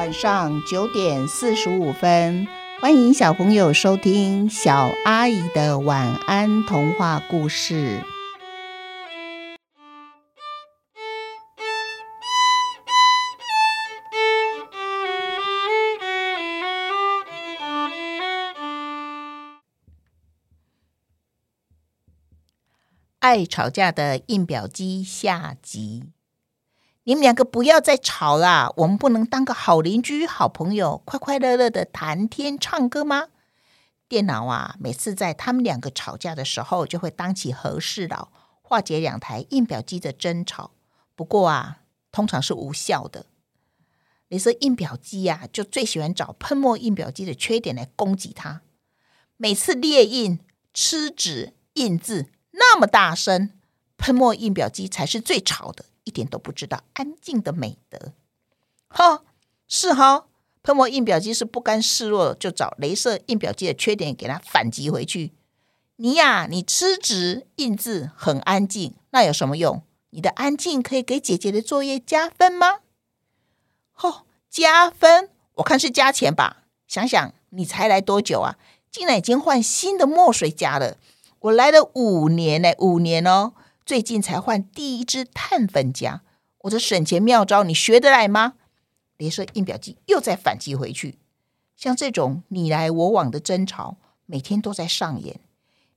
晚上九点四十五分，欢迎小朋友收听小阿姨的晚安童话故事。爱吵架的印表机下集。你们两个不要再吵啦！我们不能当个好邻居、好朋友，快快乐乐的谈天唱歌吗？电脑啊，每次在他们两个吵架的时候，就会当起和事佬，化解两台印表机的争吵。不过啊，通常是无效的。你说印表机呀，就最喜欢找喷墨印表机的缺点来攻击它。每次列印、吃纸、印字。那么大声，喷墨印表机才是最吵的，一点都不知道安静的美德。哈，是哈，喷墨印表机是不甘示弱，就找镭射印表机的缺点给它反击回去。你呀，你吃纸印字很安静，那有什么用？你的安静可以给姐姐的作业加分吗？哦，加分，我看是加钱吧。想想你才来多久啊，竟然已经换新的墨水加了。我来了五年呢，五年哦，最近才换第一支碳粉夹。我的省钱妙招你学得来吗？镭射印表机又在反击回去。像这种你来我往的争吵，每天都在上演。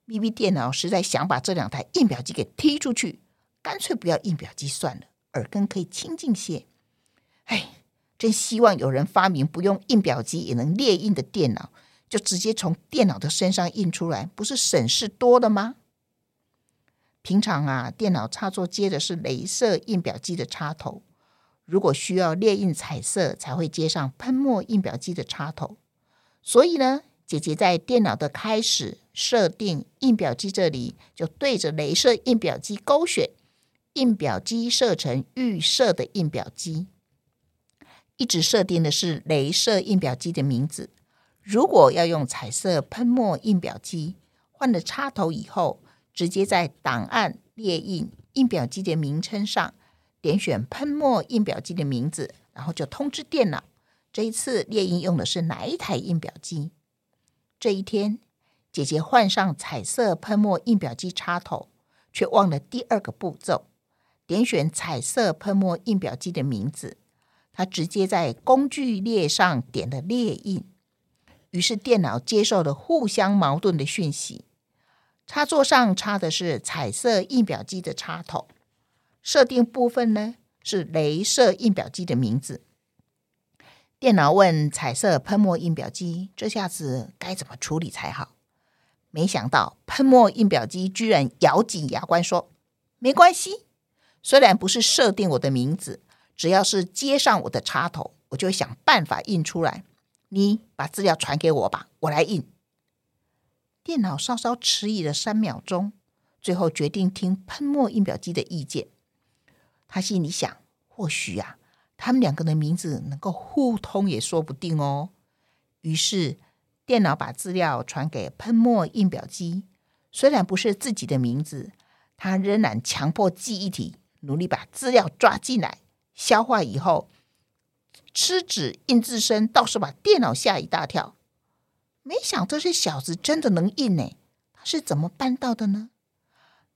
咪咪电脑实在想把这两台印表机给踢出去，干脆不要印表机算了，耳根可以清净些。哎，真希望有人发明不用印表机也能列印的电脑。就直接从电脑的身上印出来，不是省事多了吗？平常啊，电脑插座接的是镭射印表机的插头，如果需要列印彩色，才会接上喷墨印表机的插头。所以呢，姐姐在电脑的开始设定印表机这里，就对着镭射印表机勾选，印表机设成预设的印表机，一直设定的是镭射印表机的名字。如果要用彩色喷墨印表机，换了插头以后，直接在档案列印印表机的名称上点选喷墨印表机的名字，然后就通知电脑这一次列印用的是哪一台印表机。这一天，姐姐换上彩色喷墨印表机插头，却忘了第二个步骤，点选彩色喷墨印表机的名字，她直接在工具列上点了列印。于是电脑接受了互相矛盾的讯息。插座上插的是彩色印表机的插头，设定部分呢是镭射印表机的名字。电脑问彩色喷墨印表机：“这下子该怎么处理才好？”没想到喷墨印表机居然咬紧牙关说：“没关系，虽然不是设定我的名字，只要是接上我的插头，我就想办法印出来。”你把资料传给我吧，我来印。电脑稍稍迟疑了三秒钟，最后决定听喷墨印表机的意见。他心里想：或许呀，他们两个的名字能够互通也说不定哦。于是，电脑把资料传给喷墨印表机。虽然不是自己的名字，他仍然强迫记忆体努力把资料抓进来，消化以后。吃纸印字声倒是把电脑吓一大跳，没想这些小子真的能印呢？他是怎么办到的呢？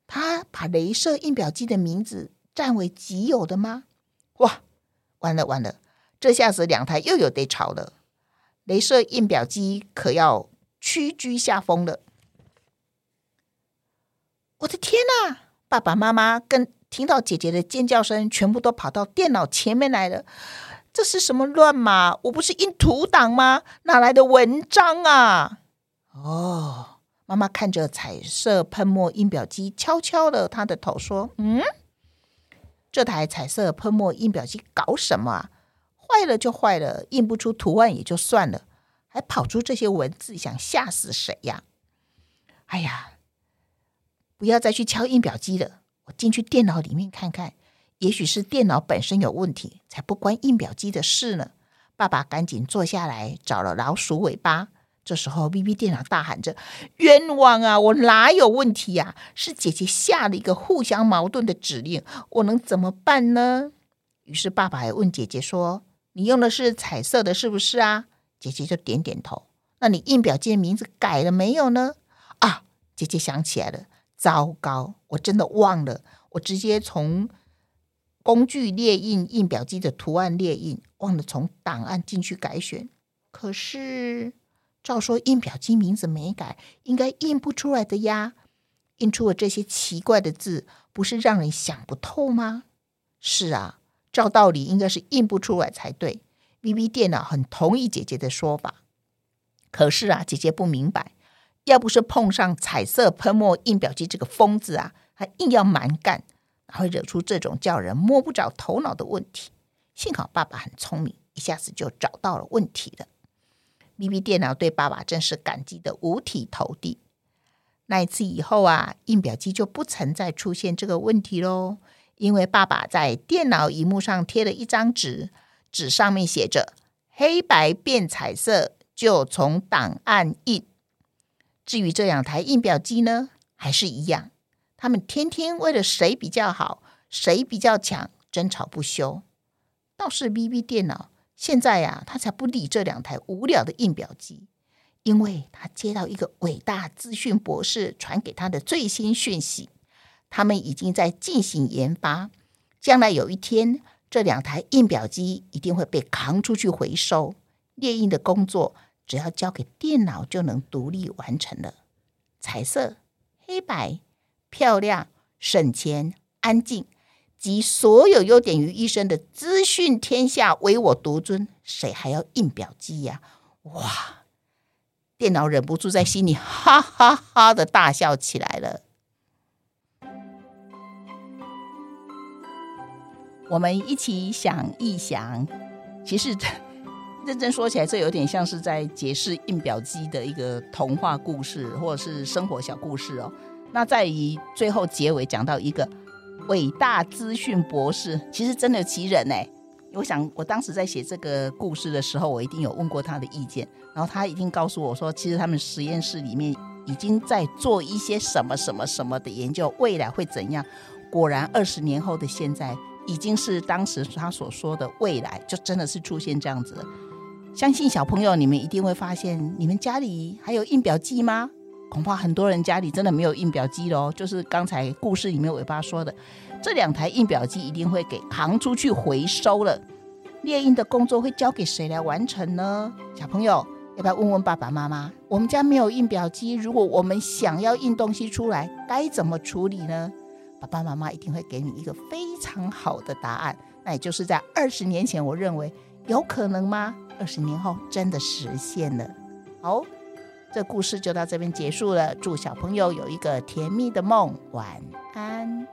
他把镭射印表机的名字占为己有的吗？哇，完了完了，这下子两台又有得吵了，镭射印表机可要屈居下风了。我的天哪！爸爸妈妈跟听到姐姐的尖叫声，全部都跑到电脑前面来了。这是什么乱码？我不是印图档吗？哪来的文章啊？哦，妈妈看着彩色喷墨印表机，悄悄的他的头说：“嗯，这台彩色喷墨印表机搞什么啊？坏了就坏了，印不出图案也就算了，还跑出这些文字，想吓死谁呀？哎呀，不要再去敲印表机了，我进去电脑里面看看。”也许是电脑本身有问题，才不关印表机的事呢。爸爸赶紧坐下来，找了老鼠尾巴。这时候，B B 电脑大喊着：“冤枉啊！我哪有问题呀？是姐姐下了一个互相矛盾的指令，我能怎么办呢？”于是爸爸还问姐姐说：“你用的是彩色的，是不是啊？姐姐就点点头。那你印表机的名字改了没有呢？啊，姐姐想起来了，糟糕，我真的忘了，我直接从工具列印印表机的图案列印，忘了从档案进去改选。可是照说印表机名字没改，应该印不出来的呀。印出了这些奇怪的字，不是让人想不透吗？是啊，照道理应该是印不出来才对。V V 电脑很同意姐姐的说法，可是啊，姐姐不明白，要不是碰上彩色喷墨印表机这个疯子啊，还硬要蛮干，会惹出这种叫人摸不着头脑的问题？幸好爸爸很聪明，一下子就找到了问题了。B B 电脑对爸爸真是感激的五体投地。那一次以后啊，印表机就不曾再出现这个问题喽。因为爸爸在电脑荧幕上贴了一张纸，纸上面写着“黑白变彩色就从档案印”。至于这两台印表机呢，还是一样，他们天天为了谁比较好、谁比较强争吵不休。倒是 B B 电脑现在呀，他才不理这两台无聊的印表机。因为他接到一个伟大资讯博士传给他的最新讯息，他们已经在进行研发，将来有一天，这两台印表机一定会被扛出去回收，列印的工作只要交给电脑就能独立完成了。彩色、黑白、漂亮、省钱、安静，集所有优点于一身的资讯天下唯我独尊，谁还要印表机呀？哇！电脑忍不住在心里哈哈哈的大笑起来了。我们一起想一想，其实 认真说起来，这有点像是在解释印表机的一个童话故事，或者是生活小故事哦。那在以最后结尾讲到一个伟大资讯博士，其实真的奇人哎。我想，我当时在写这个故事的时候，我一定有问过他的意见，然后他一定告诉我说，其实他们实验室里面已经在做一些什么什么什么的研究，未来会怎样？果然，二十年后的现在，已经是当时他所说的未来，就真的是出现这样子了。相信小朋友，你们一定会发现，你们家里还有印表机吗？恐怕很多人家里真的没有印表机喽。就是刚才故事里面尾巴说的。这两台印表机一定会给扛出去回收了，猎印的工作会交给谁来完成呢？小朋友要不要问问爸爸妈妈？我们家没有印表机，如果我们想要印东西出来，该怎么处理呢？爸爸妈妈一定会给你一个非常好的答案。那也就是在二十年前，我认为有可能吗？二十年后真的实现了。好，这故事就到这边结束了。祝小朋友有一个甜蜜的梦，晚安。